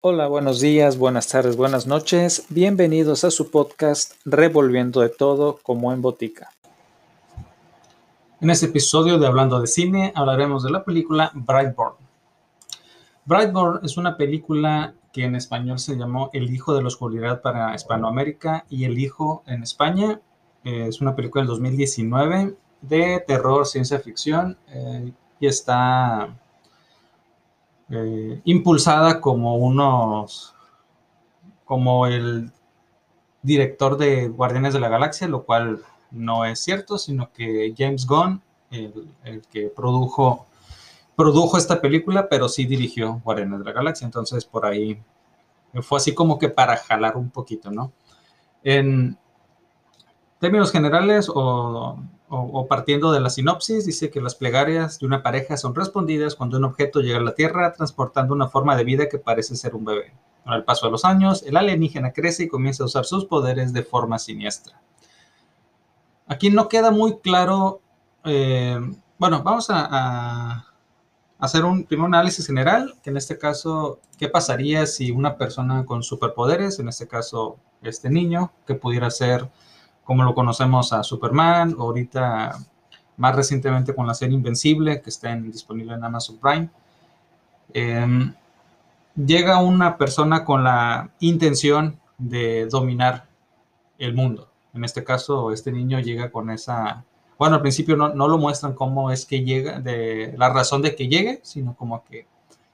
Hola, buenos días, buenas tardes, buenas noches. Bienvenidos a su podcast Revolviendo de todo como en botica. En este episodio de Hablando de Cine hablaremos de la película Brightburn. Brightburn es una película que en español se llamó El Hijo de la Oscuridad para Hispanoamérica y El Hijo en España. Eh, es una película del 2019 de terror, ciencia ficción eh, y está eh, impulsada como unos, como el director de Guardianes de la Galaxia, lo cual no es cierto, sino que James Gunn, el, el que produjo, produjo esta película, pero sí dirigió Guardianes de la Galaxia, entonces por ahí fue así como que para jalar un poquito, ¿no? En términos generales o o, partiendo de la sinopsis, dice que las plegarias de una pareja son respondidas cuando un objeto llega a la Tierra transportando una forma de vida que parece ser un bebé. Con el paso de los años, el alienígena crece y comienza a usar sus poderes de forma siniestra. Aquí no queda muy claro, eh, bueno, vamos a, a, hacer un primer análisis general, que en este caso, ¿qué pasaría si una persona con superpoderes, en este caso este niño, que pudiera ser como lo conocemos a Superman, ahorita más recientemente con la serie Invencible, que está disponible en Amazon Prime. Em, llega una persona con la intención de dominar el mundo. En este caso, este niño llega con esa... Bueno, al principio no, no lo muestran cómo es que llega, de la razón de que llegue, sino como que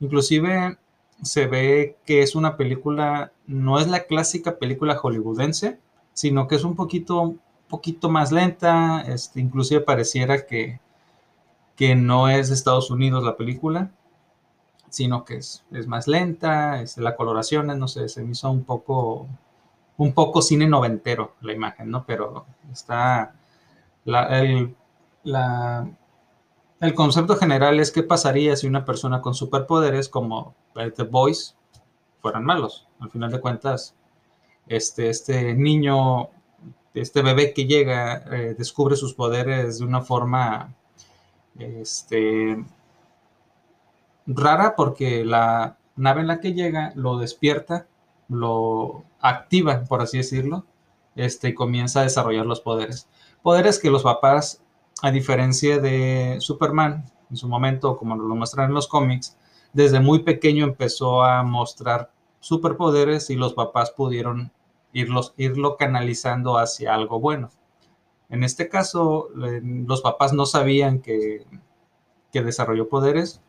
inclusive se ve que es una película, no es la clásica película hollywoodense, sino que es un poquito, poquito más lenta, este, inclusive pareciera que, que no es de Estados Unidos la película, sino que es, más lenta, este, la coloración, no sé, se me hizo un poco, un poco cine noventero la imagen, ¿no? Pero está, el, el concepto general es qué pasaría si una persona con superpoderes como The Boys fueran malos. Al final de cuentas, este, este niño, este bebé que llega, eh, descubre sus poderes de una forma este, rara porque la nave en la que llega lo despierta, lo activa, por así decirlo, este, y comienza a desarrollar los poderes. Poderes que los papás, a diferencia de Superman, en su momento, como lo muestran en los cómics, desde muy pequeño empezó a mostrar superpoderes y los papás pudieron irlos, irlo canalizando hacia algo bueno. En este caso, los papás no sabían que, que desarrolló poderes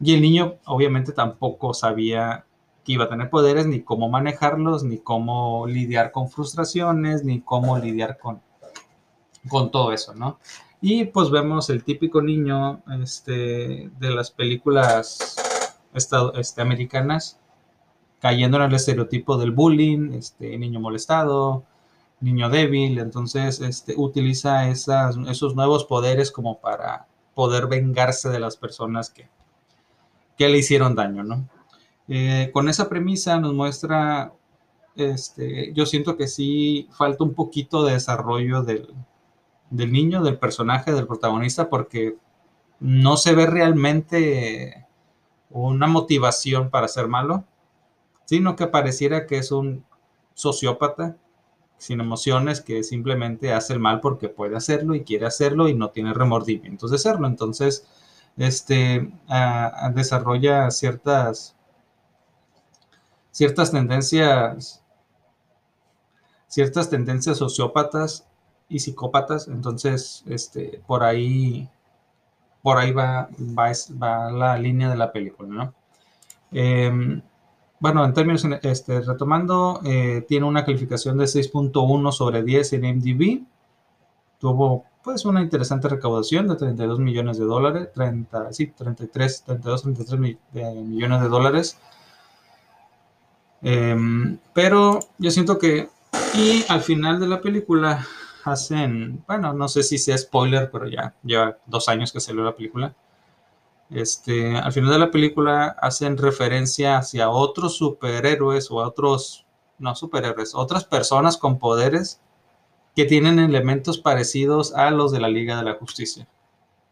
y el niño obviamente tampoco sabía que iba a tener poderes, ni cómo manejarlos, ni cómo lidiar con frustraciones, ni cómo lidiar con, con todo eso, ¿no? Y pues vemos el típico niño este, de las películas este, americanas cayendo en el estereotipo del bullying, este, niño molestado, niño débil, entonces este, utiliza esos nuevos poderes como para poder vengarse de las personas que, que le hicieron daño, ¿no? Eh, con esa premisa nos muestra, este, yo siento que sí falta un poquito de desarrollo del, del niño, del personaje, del protagonista, porque no se ve realmente una motivación para ser malo sino que pareciera que es un sociópata sin emociones que simplemente hace el mal porque puede hacerlo y quiere hacerlo y no tiene remordimientos de hacerlo. Entonces, este, desarrolla ciertas, ciertas tendencias, ciertas tendencias sociópatas y psicópatas. Entonces, este, por ahí, por ahí va, va, la línea de la película, ¿no? Em, bueno, en términos, este, retomando, eh, tiene una calificación de 6.1 sobre 10 en MDB. Tuvo pues una interesante recaudación de 32 millones de dólares, 30, sí, 33, 32, 33 millones de dólares. Em, pero yo siento que, y al final de la película hacen, bueno, no sé si sea spoiler, pero ya lleva dos años que salió la película este, al final de la película hacen referencia hacia otros superhéroes o a otros, no superhéroes, otras personas con poderes que tienen elementos parecidos a los de la Liga de la Justicia.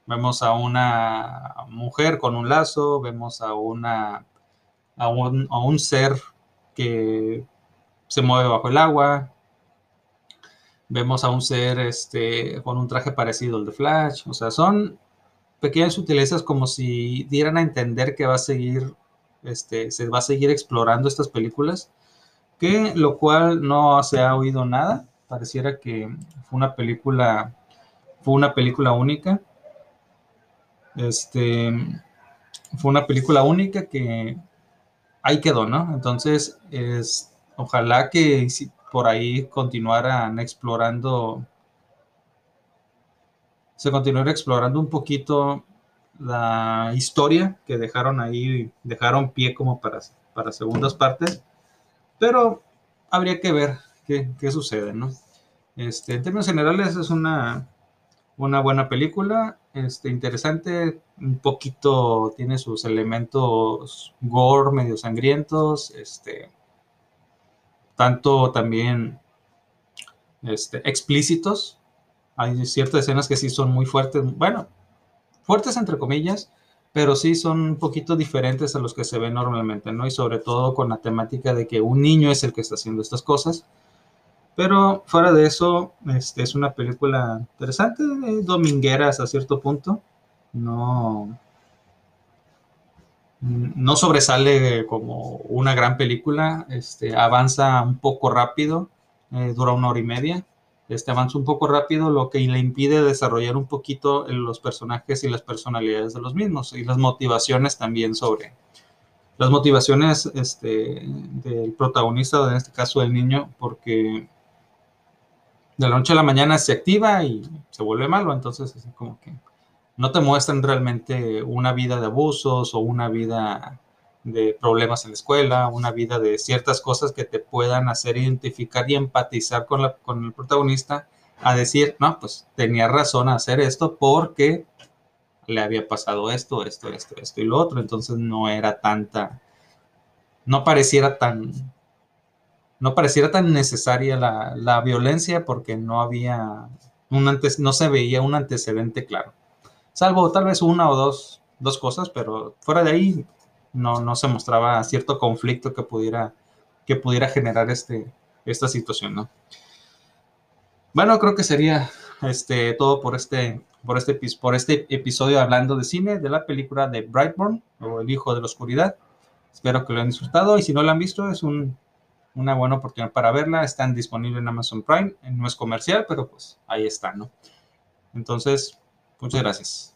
Vemos a una mujer con un lazo, vemos a una a un, a un ser que se mueve bajo el agua. Vemos a un ser este, con un traje parecido al de Flash. O sea, son pequeñas sutilezas como si dieran a entender que va a seguir, este, se va a seguir explorando estas películas, que lo cual no se ha oído nada. Pareciera que fue una película, fue una película única. Este, fue una película única que ahí quedó, ¿no? Entonces, es, ojalá que por ahí continuaran explorando, se continuara explorando un poquito la historia que dejaron ahí, dejaron pie como para, para segundas partes, pero habría que ver qué, qué sucede, ¿no? Este, en términos generales es una, una buena película, este, interesante, un poquito tiene sus elementos gore, medio sangrientos, este, tanto también este, explícitos. Hay ciertas escenas que sí son muy fuertes, bueno, fuertes entre comillas, pero sí son un poquito diferentes a los que se ven normalmente, ¿no? Y sobre todo con la temática de que un niño es el que está haciendo estas cosas. Pero fuera de eso, este, es una película interesante, dominguera hasta cierto punto. No, no sobresale como una gran película, este, avanza un poco rápido, eh, dura una hora y media, este, avanza un poco rápido, lo que le impide desarrollar un poquito los personajes y las personalidades de los mismos y las motivaciones también sobre las motivaciones este, del protagonista, en este caso del niño, porque de la noche a la mañana se activa y se vuelve malo, entonces así como que no te muestran realmente una vida de abusos o una vida de problemas en la escuela, una vida de ciertas cosas que te puedan hacer identificar y empatizar con, la, con el protagonista a decir, no, pues tenía razón a hacer esto porque le había pasado esto, esto, esto, esto y lo otro, entonces no era tanta, no pareciera tan no pareciera tan necesaria la, violencia porque no había un antes, no se veía un antecedente claro. Salvo tal vez una o dos, dos cosas, pero fuera de ahí no, no se mostraba cierto conflicto que pudiera, que pudiera generar este, esta situación, ¿no? Bueno, creo que sería este, todo por este, por, este, por este episodio hablando de cine, de la película de Brightburn o El Hijo de la Oscuridad. Espero que lo hayan disfrutado y si no lo han visto es un una buena oportunidad para verla. Están disponibles en Amazon Prime. No es comercial, pero pues ahí está, ¿no? Entonces, muchas gracias.